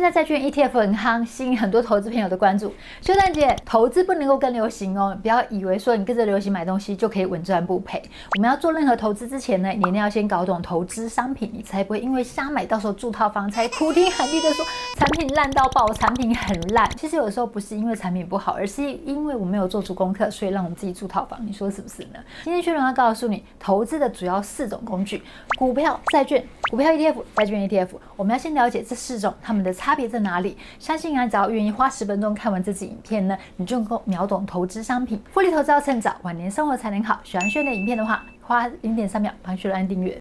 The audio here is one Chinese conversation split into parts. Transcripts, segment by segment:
现在债券 ETF 很夯，吸引很多投资朋友的关注。修蛋姐，投资不能够跟流行哦，不要以为说你跟着流行买东西就可以稳赚不赔。我们要做任何投资之前呢，你一定要先搞懂投资商品，你才不会因为瞎买到时候住套房，才哭天喊地的说产品烂到爆，产品很烂。其实有时候不是因为产品不好，而是因为我没有做足功课，所以让我们自己住套房。你说是不是呢？今天薛伦要告诉你，投资的主要四种工具：股票、债券、股票 ETF、债券 ETF。我们要先了解这四种它们的差差别在哪里。相信啊，只要愿意花十分钟看完这支影片呢，你就能够秒懂投资商品。复利投资要趁早，晚年生活才能好。喜欢薛伦的影片的话，花零点三秒帮薛伦按订阅。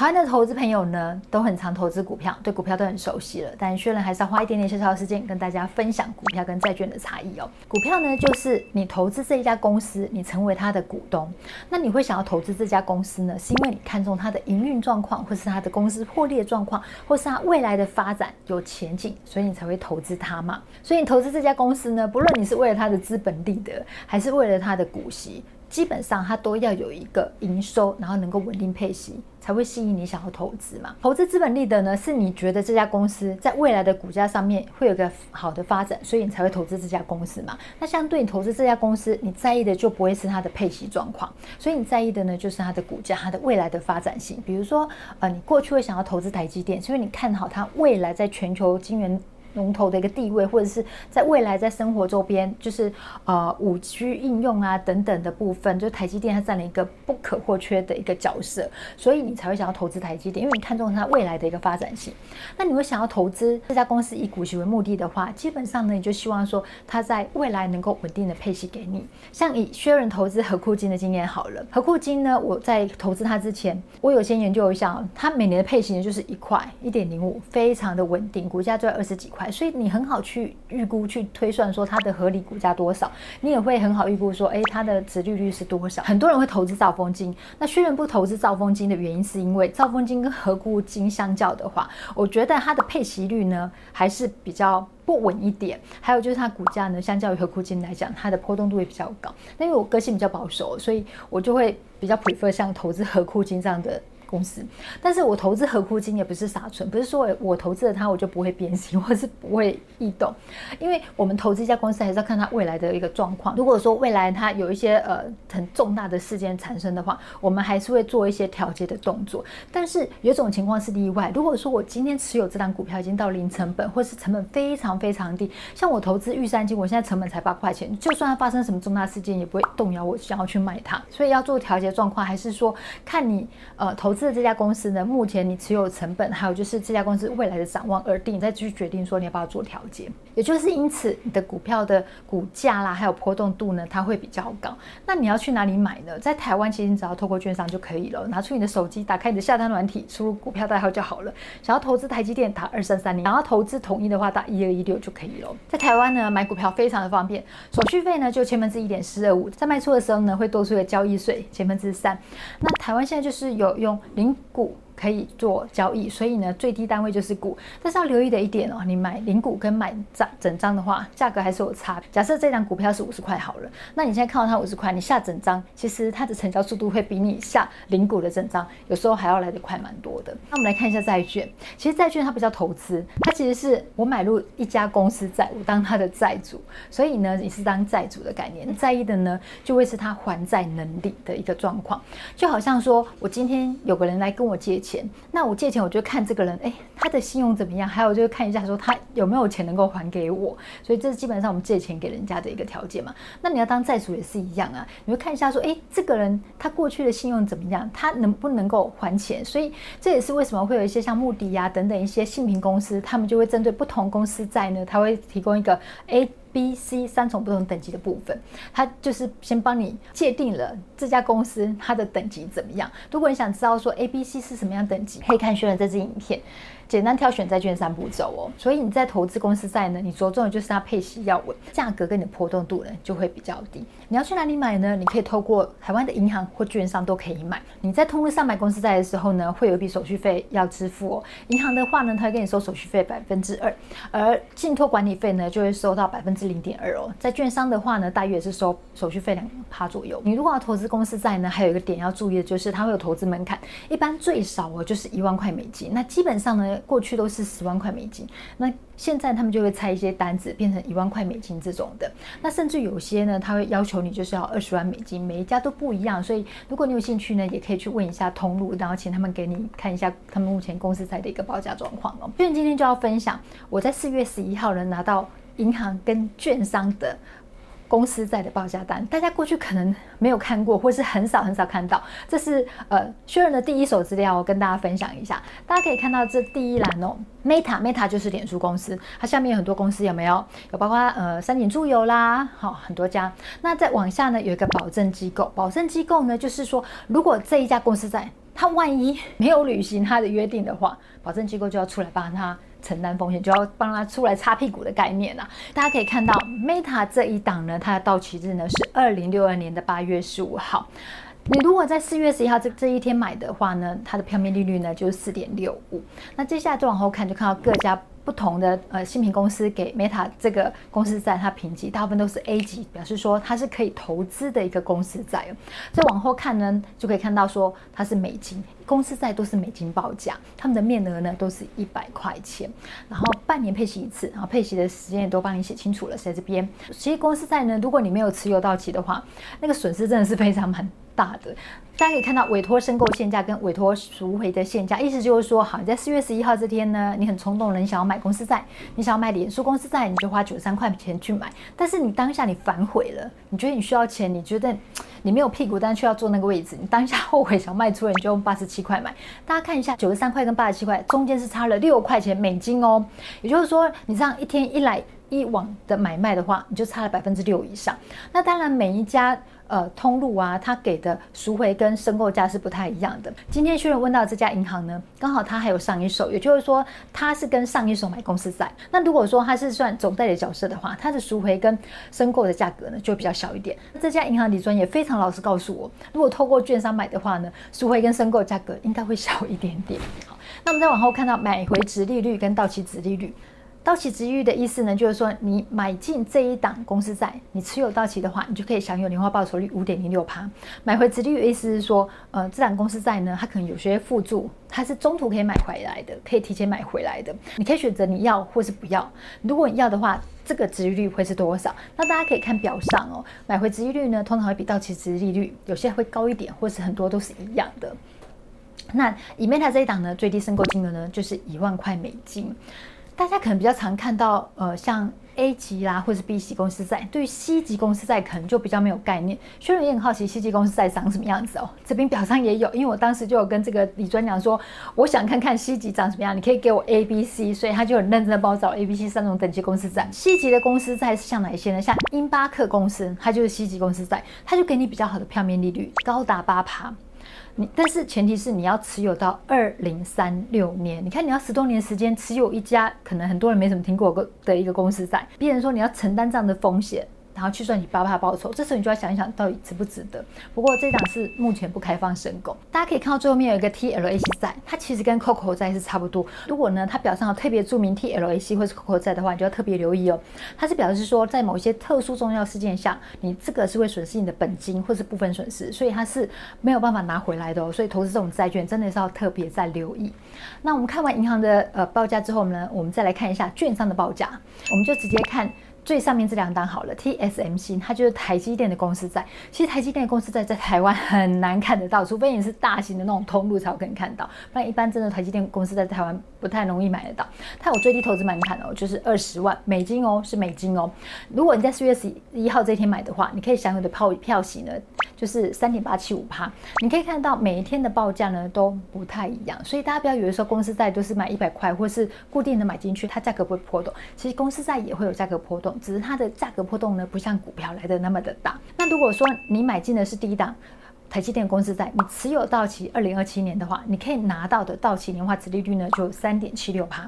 台湾的投资朋友呢，都很常投资股票，对股票都很熟悉了。但薛伦还是要花一点点小小的时间跟大家分享股票跟债券的差异哦。股票呢，就是你投资这一家公司，你成为他的股东。那你会想要投资这家公司呢，是因为你看中它的营运状况，或是它的公司获利状况，或是它未来的发展有前景，所以你才会投资它嘛。所以你投资这家公司呢，不论你是为了它的资本利得，还是为了它的股息。基本上它都要有一个营收，然后能够稳定配息，才会吸引你想要投资嘛。投资资本利得呢，是你觉得这家公司在未来的股价上面会有个好的发展，所以你才会投资这家公司嘛。那相对你投资这家公司，你在意的就不会是它的配息状况，所以你在意的呢就是它的股价、它的未来的发展性。比如说，呃，你过去会想要投资台积电，是因为你看好它未来在全球晶圆。龙头的一个地位，或者是在未来在生活周边，就是呃五 G 应用啊等等的部分，就台积电它占了一个不可或缺的一个角色，所以你才会想要投资台积电，因为你看中它未来的一个发展性。那你会想要投资这家公司以股息为目的的话，基本上呢，你就希望说它在未来能够稳定的配息给你。像以薛仁投资和库金的经验好了，和库金呢，我在投资它之前，我有先研究一下，它每年的配息呢就是一块一点零五，非常的稳定，股价就在二十几块。所以你很好去预估、去推算说它的合理股价多少，你也会很好预估说，诶，它的值利率是多少？很多人会投资兆丰金，那虽然不投资兆丰金的原因是因为兆丰金跟合库金相较的话，我觉得它的配息率呢还是比较不稳一点。还有就是它股价呢，相较于合库金来讲，它的波动度也比较高。那因为我个性比较保守，所以我就会比较 prefer 像投资合库金这样的。公司，但是我投资合库金也不是傻蠢，不是说我投资了它我就不会变形 或是不会异动，因为我们投资一家公司还是要看它未来的一个状况。如果说未来它有一些呃很重大的事件产生的话，我们还是会做一些调节的动作。但是有种情况是例外，如果说我今天持有这张股票已经到零成本，或是成本非常非常低，像我投资玉山金，我现在成本才八块钱，就算它发生什么重大事件也不会动摇我想要去卖它。所以要做调节状况，还是说看你呃投资。是这家公司呢，目前你持有成本，还有就是这家公司未来的展望而定，再去决定说你要不要做调节。也就是因此，你的股票的股价啦，还有波动度呢，它会比较高。那你要去哪里买呢？在台湾，其实你只要透过券商就可以了。拿出你的手机，打开你的下单软体，输入股票代号就好了。想要投资台积电，打二三三零；想要投资统一的话，打一二一六就可以了。在台湾呢，买股票非常的方便，手续费呢就千分之一点四二五，在卖出的时候呢会多出一个交易税千分之三。那台湾现在就是有用。零股可以做交易，所以呢，最低单位就是股。但是要留意的一点哦，你买零股跟买张整张的话，价格还是有差。假设这张股票是五十块好了，那你现在看到它五十块，你下整张，其实它的成交速度会比你下零股的整张，有时候还要来得快蛮多的。那我们来看一下债券，其实债券它不叫投资，它其实是我买入一家公司债，我当它的债主，所以呢，你是当债主的概念，在意的呢，就会是它还债能力的一个状况，就好像说我今天有个人来跟我借钱。钱，那我借钱，我就看这个人，哎，他的信用怎么样？还有就是看一下，说他有没有钱能够还给我。所以这是基本上我们借钱给人家的一个条件嘛。那你要当债主也是一样啊，你会看一下说，哎，这个人他过去的信用怎么样？他能不能够还钱？所以这也是为什么会有一些像穆迪呀等等一些信评公司，他们就会针对不同公司债呢，他会提供一个 A。B、C 三种不同等级的部分，它就是先帮你界定了这家公司它的等级怎么样。如果你想知道说 A、B、C 是什么样等级，可以看薛伦这支影片。简单挑选债券三步骤哦，所以你在投资公司债呢，你着重的就是它配息要稳，价格跟你的波动度呢就会比较低。你要去哪里买呢？你可以透过台湾的银行或券商都可以买。你在通路上买公司债的时候呢，会有一笔手续费要支付哦。银行的话呢，它会跟你收手续费百分之二，而信托管理费呢就会收到百分之之零点二哦。在券商的话呢，大约是收手续费两趴左右。你如果要投资公司债呢，还有一个点要注意的就是它会有投资门槛，一般最少哦就是一万块美金。那基本上呢，过去都是十万块美金。那现在他们就会拆一些单子，变成一万块美金这种的。那甚至有些呢，他会要求你就是要二十万美金，每一家都不一样。所以如果你有兴趣呢，也可以去问一下通路，然后请他们给你看一下他们目前公司债的一个报价状况哦。所以今天就要分享我在四月十一号呢拿到银行跟券商的。公司债的报价单，大家过去可能没有看过，或是很少很少看到。这是呃薛仁的第一手资料，我跟大家分享一下。大家可以看到这第一栏哦，Meta，Meta 就是脸书公司，它下面有很多公司，有没有？有包括呃三井住友啦，好、很多家。那再往下呢，有一个保证机构，保证机构呢就是说，如果这一家公司在，它万一没有履行它的约定的话，保证机构就要出来帮他。承担风险就要帮他出来擦屁股的概念啊。大家可以看到，Meta 这一档呢，它的到期日呢是二零六二年的八月十五号。你如果在四月十一号这这一天买的话呢，它的票面利率呢就是四点六五。那接下来再往后看，就看到各家。不同的呃，新品公司给 Meta 这个公司债，它评级大部分都是 A 级，表示说它是可以投资的一个公司债。再往后看呢，就可以看到说它是美金，公司债都是美金报价，他们的面额呢都是一百块钱，然后半年配息一次，然后配息的时间也都帮你写清楚了，在这边。其实公司债呢，如果你没有持有到期的话，那个损失真的是非常蛮大的。大家可以看到委托申购限价跟委托赎回的限价，意思就是说，好，你在四月十一号这天呢，你很冲动了，你想要买公司债，你想要买脸书公司债，你就花九十三块钱去买。但是你当下你反悔了，你觉得你需要钱，你觉得你没有屁股，但却要坐那个位置，你当下后悔想卖出了，你就用八十七块买。大家看一下，九十三块跟八十七块中间是差了六块钱美金哦，也就是说，你这样一天一来一往的买卖的话，你就差了百分之六以上。那当然，每一家。呃，通路啊，它给的赎回跟申购价是不太一样的。今天薛仁问到这家银行呢，刚好它还有上一手，也就是说它是跟上一手买公司债。那如果说它是算总代理角色的话，它的赎回跟申购的价格呢就比较小一点。这家银行理专也非常老实告诉我，如果透过券商买的话呢，赎回跟申购价格应该会小一点点。好，那我们再往后看到买回殖利率跟到期殖利率。到期值利率的意思呢，就是说你买进这一档公司债，你持有到期的话，你就可以享有年化报酬率五点零六趴。买回值率的意思是说，呃，这档公司债呢，它可能有些附注，它是中途可以买回来的，可以提前买回来的。你可以选择你要或是不要。如果你要的话，这个值率会是多少？那大家可以看表上哦，买回值率呢，通常会比到期值利率有些会高一点，或是很多都是一样的。那以 Meta 这一档呢，最低申购金额呢，就是一万块美金。大家可能比较常看到，呃，像 A 级啦，或是 B 级公司债，对于 C 级公司债可能就比较没有概念。薛仁也很好奇，C 级公司债长什么样子哦？这边表上也有，因为我当时就有跟这个李专讲说，我想看看 C 级长什么样，你可以给我 A、B、C，所以他就很认真的帮我找 A、B、C 三种等级公司债。C 级的公司债是像哪一些呢？像英巴克公司，它就是 C 级公司债，它就给你比较好的票面利率，高达八趴。你但是前提是你要持有到二零三六年，你看你要十多年时间持有一家可能很多人没什么听过的一个公司在，别人说你要承担这样的风险。然后去算你八趴报酬，这时候你就要想一想到底值不值得。不过这档是目前不开放申购，大家可以看到最后面有一个 TLAC 债，它其实跟 COCO 债是差不多。如果呢它表上有特别注明 TLAC 或是 COCO 债的话，你就要特别留意哦。它是表示说在某些特殊重要事件下，你这个是会损失你的本金或是部分损失，所以它是没有办法拿回来的哦。所以投资这种债券真的是要特别再留意。那我们看完银行的呃报价之后呢，我们再来看一下券商的报价，我们就直接看。最上面这两档好了，TSMC 它就是台积电的公司债。其实台积电的公司债在台湾很难看得到，除非你是大型的那种通路才有可能看到，不然一般真的台积电公司在台湾不太容易买得到。它有最低投资门槛哦，就是二十万美金哦，是美金哦。如果你在四月十一号这天买的话，你可以享有的票票息呢，就是三点八七五趴。你可以看到每一天的报价呢都不太一样，所以大家不要以为说公司债都是买一百块或是固定的买进去，它价格不会波动。其实公司债也会有价格波动。只是它的价格波动呢，不像股票来的那么的大。那如果说你买进的是低档，台积电公司债，你持有到期二零二七年的话，你可以拿到的到期年化殖利率呢，就三点七六趴。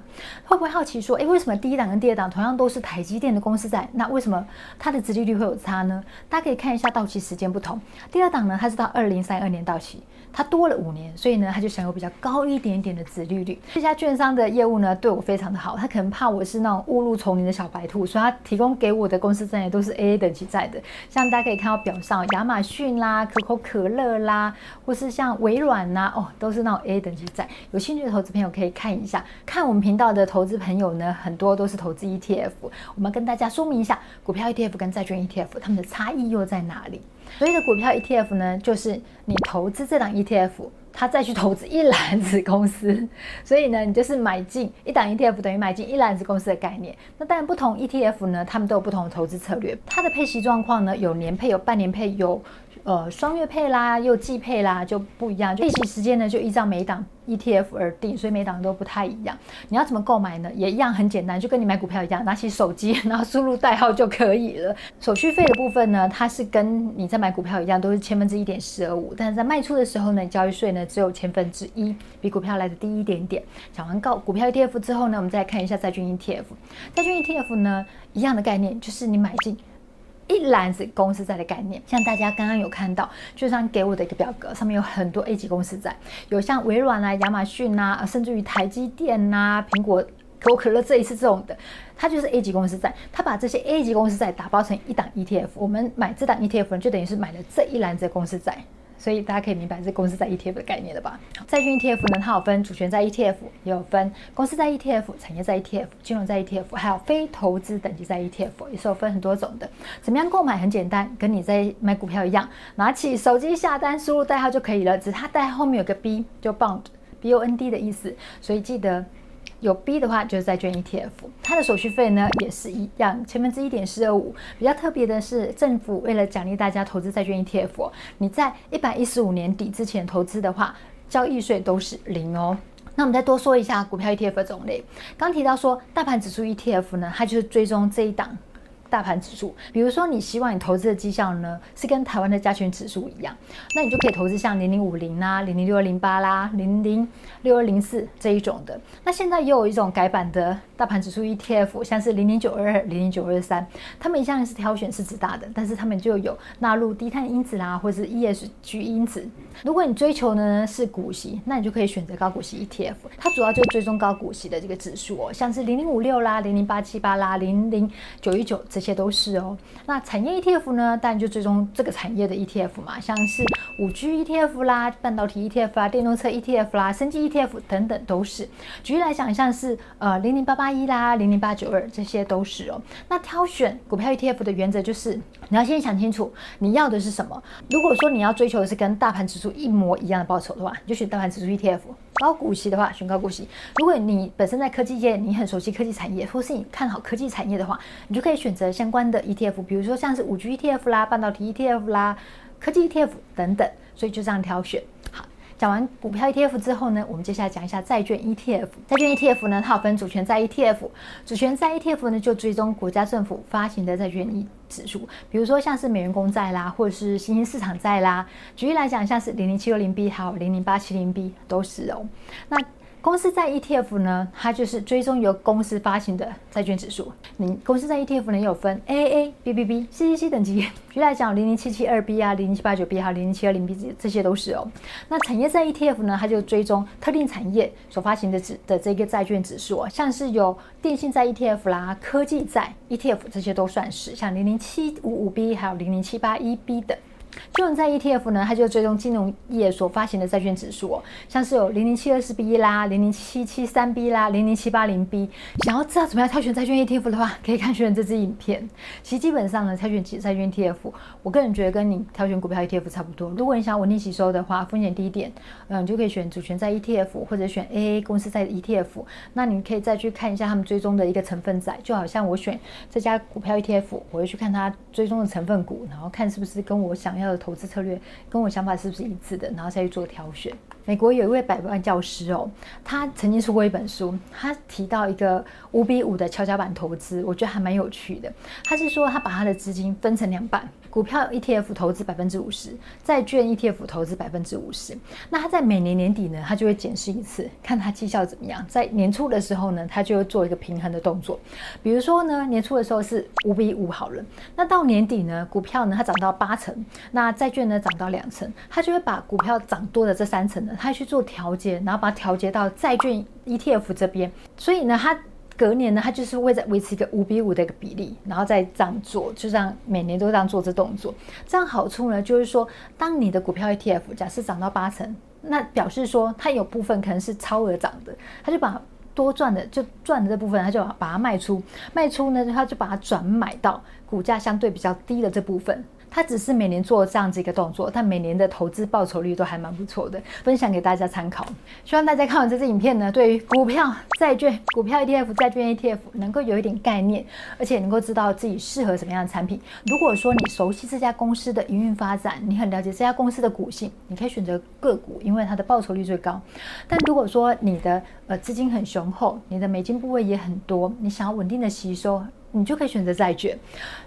会不会好奇说，诶，为什么第一档跟第二档同样都是台积电的公司债，那为什么它的殖利率会有差呢？大家可以看一下到期时间不同。第二档呢，它是到二零三二年到期，它多了五年，所以呢，它就享有比较高一点点的子利率。这家券商的业务呢，对我非常的好，他可能怕我是那种误入丛林的小白兔，所以他提供给我的公司债也都是 AA 等级债的。像大家可以看到表上，亚马逊啦、可口可乐啦，或是像微软啦，哦，都是那种 AA 等级债。有兴趣的投资朋友可以看一下。看我们频道的投资朋友呢，很多都是投资 ETF。我们跟大家说明一下，股票 ETF 跟债券 ETF 它们的差异又在哪里？所谓的股票 ETF 呢，就是你投资这档 ETF，它再去投资一篮子公司，所以呢，你就是买进一档 ETF 等于买进一篮子公司的概念。那当然，不同 ETF 呢，他们都有不同的投资策略。它的配息状况呢，有年配，有半年配，有。呃，双月配啦，又季配啦，就不一样。就配息时间呢，就依照每档 ETF 而定，所以每档都不太一样。你要怎么购买呢？也一样很简单，就跟你买股票一样，拿起手机，然后输入代号就可以了。手续费的部分呢，它是跟你在买股票一样，都是千分之一点四二五。但是在卖出的时候呢，交易税呢只有千分之一，比股票来的低一点点。讲完告股票 ETF 之后呢，我们再看一下债券 ETF。债券 ETF 呢，一样的概念，就是你买进。一篮子公司债的概念，像大家刚刚有看到，就像给我的一个表格，上面有很多 A 级公司债，有像微软啊、亚马逊啊，甚至于台积电啊、苹果、可口可乐这一次这种的，它就是 A 级公司债，它把这些 A 级公司债打包成一档 ETF，我们买这档 ETF 呢就等于是买了这一篮子公司债。所以大家可以明白这公司在 ETF 的概念了吧？债券 ETF 呢，它有分主权债 ETF，也有分公司债 ETF、产业债 ETF、金融债 ETF，还有非投资等级债 ETF，也是有分很多种的。怎么样购买？很简单，跟你在买股票一样，拿起手机下单，输入代号就可以了。只是它代号后面有个 B，就 Bond，B O N D 的意思，所以记得。有 B 的话就是债券 ETF，它的手续费呢也是一样，千分之一点四二五。比较特别的是，政府为了奖励大家投资债券 ETF，你在一百一十五年底之前投资的话，交易税都是零哦。那我们再多说一下股票 ETF 的种类，刚提到说大盘指数 ETF 呢，它就是追踪这一档。大盘指数，比如说你希望你投资的绩效呢是跟台湾的加权指数一样，那你就可以投资像零零五零啦、零零六二零八啦、零零六二零四这一种的。那现在也有一种改版的大盘指数 ETF，像是零零九二二、零零九二三，他们一向是挑选市值大的，但是他们就有纳入低碳因子啦，或者是 ESG 因子。如果你追求呢是股息，那你就可以选择高股息 ETF，它主要就追踪高股息的这个指数哦，像是零零五六啦、零零八七八啦、零零九一九这。这些都是哦，那产业 ETF 呢？当然就追踪这个产业的 ETF 嘛，像是五 G ETF 啦、半导体 ETF 啦、电动车 ETF 啦、生技 ETF 等等都是。举例来讲，像是呃零零八八一啦、零零八九二这些都是哦。那挑选股票 ETF 的原则就是，你要先想清楚你要的是什么。如果说你要追求的是跟大盘指数一模一样的报酬的话，你就选大盘指数 ETF。高股息的话，选高股息。如果你本身在科技界，你很熟悉科技产业，或是你看好科技产业的话，你就可以选择相关的 ETF，比如说像是五 G ETF 啦、半导体 ETF 啦、科技 ETF 等等。所以就这样挑选。讲完股票 ETF 之后呢，我们接下来讲一下债券 ETF。债券 ETF 呢，它有分主权债 ETF，主权债 ETF 呢就追踪国家政府发行的债券。指数，比如说像是美元公债啦，或者是新兴市场债啦。举例来讲，像是零零七六零 B 还有零零八七零 B 都是哦。那公司债 ETF 呢，它就是追踪由公司发行的债券指数。你公司债 ETF 呢有分 AAA、BBB、CCC 等级。举例来讲，零零七七二 B 啊，零零七八九 B 还有零零七二零 B 这些都是哦。那产业债 ETF 呢，它就追踪特定产业所发行的指的这个债券指数哦，像是有电信债 ETF 啦、科技债 ETF 这些都算是，像零零七五五 B 还有零零七八一 B 等。金融债 ETF 呢，它就追踪金融业所发行的债券指数哦，像是有零零七二四 B 啦、零零七七三 B 啦、零零七八零 B。想要知道怎么样挑选债券 ETF 的话，可以看学员这支影片。其实基本上呢，挑选债券 ETF，我个人觉得跟你挑选股票 ETF 差不多。如果你想稳定吸收的话，风险低一点，嗯，你就可以选主权债 ETF 或者选 AA 公司债 ETF。那你可以再去看一下他们追踪的一个成分债，就好像我选这家股票 ETF，我会去看它追踪的成分股，然后看是不是跟我想要。的投资策略跟我想法是不是一致的，然后再去做挑选。美国有一位百万教师哦，他曾经出过一本书，他提到一个五比五的跷跷板投资，我觉得还蛮有趣的。他是说他把他的资金分成两半，股票 ETF 投资百分之五十，债券 ETF 投资百分之五十。那他在每年年底呢，他就会检视一次，看他绩效怎么样。在年初的时候呢，他就会做一个平衡的动作。比如说呢，年初的时候是五比五好了，那到年底呢，股票呢它涨到八成，那债券呢涨到两成，他就会把股票涨多的这三成呢。他去做调节，然后把它调节到债券 ETF 这边，所以呢，他隔年呢，他就是会在维持一个五比五的一个比例，然后再这样做，就这样每年都这样做这动作。这样好处呢，就是说，当你的股票 ETF 假设涨到八成，那表示说它有部分可能是超额涨的，他就把多赚的就赚的这部分，他就把它卖出，卖出呢，他就把它转买到股价相对比较低的这部分。他只是每年做这样子一个动作，但每年的投资报酬率都还蛮不错的，分享给大家参考。希望大家看完这支影片呢，对于股票、债券、股票 ETF、债券 ETF 能够有一点概念，而且能够知道自己适合什么样的产品。如果说你熟悉这家公司的营运发展，你很了解这家公司的股性，你可以选择个股，因为它的报酬率最高。但如果说你的呃资金很雄厚，你的美金部位也很多，你想要稳定的吸收。你就可以选择债券。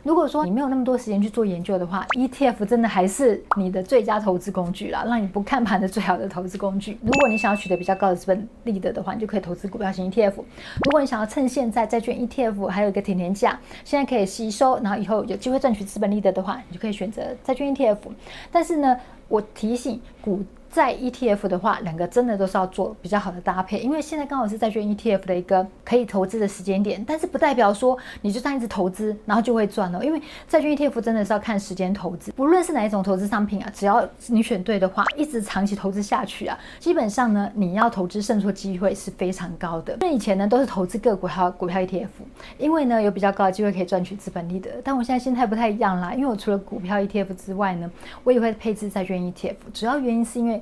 如果说你没有那么多时间去做研究的话，ETF 真的还是你的最佳投资工具啦，让你不看盘的最好的投资工具。如果你想要取得比较高的资本利得的话，你就可以投资股票型 ETF。如果你想要趁现在债券 ETF 还有一个甜甜价，现在可以吸收，然后以后有机会赚取资本利得的话，你就可以选择债券 ETF。但是呢，我提醒股。在 ETF 的话，两个真的都是要做比较好的搭配，因为现在刚好是债券 ETF 的一个可以投资的时间点，但是不代表说你就这样一直投资，然后就会赚了。因为债券 ETF 真的是要看时间投资，不论是哪一种投资商品啊，只要你选对的话，一直长期投资下去啊，基本上呢，你要投资胜出机会是非常高的。那以前呢都是投资个股还有股票 ETF，因为呢有比较高的机会可以赚取资本利得，但我现在心态不太一样啦，因为我除了股票 ETF 之外呢，我也会配置债券 ETF，主要原因是因为。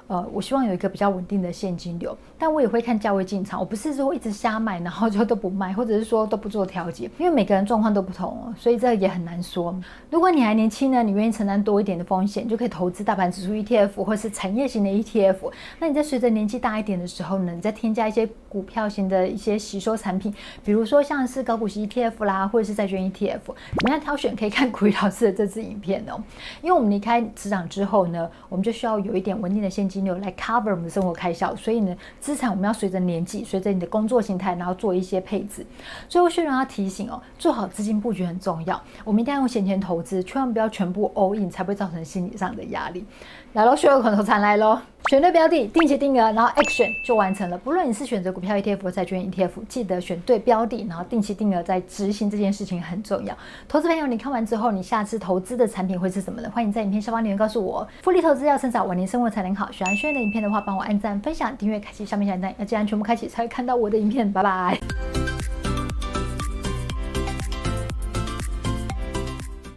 呃，我希望有一个比较稳定的现金流，但我也会看价位进场，我不是说一直瞎买，然后就都不卖，或者是说都不做调节，因为每个人状况都不同，所以这也很难说。如果你还年轻呢，你愿意承担多一点的风险，就可以投资大盘指数 ETF 或是产业型的 ETF。那你在随着年纪大一点的时候呢，你再添加一些股票型的一些吸收产品，比如说像是高股息 ETF 啦，或者是债券 ETF，怎么样挑选？可以看股鱼老师的这支影片哦。因为我们离开职场之后呢，我们就需要有一点稳定的现金。来 cover 我们的生活开销，所以呢，资产我们要随着年纪，随着你的工作形态，然后做一些配置。最后，薛荣要提醒哦，做好资金布局很重要。我们一定要用闲钱投资，千万不要全部 all in，才不会造成心理上的压力。来喽，学有口头禅来喽。选对标的，定期定额，然后 action 就完成了。不论你是选择股票 ETF 或债券 ETF，记得选对标的，然后定期定额再执行这件事情很重要。投资朋友，你看完之后，你下次投资的产品会是什么呢？欢迎在影片下方留言告诉我。复利投资要趁早，晚年生活才能好。喜欢喜欢的影片的话，帮我按赞、分享、订阅，开启下面小铃铛。要记得全部开启，才会看到我的影片。拜拜。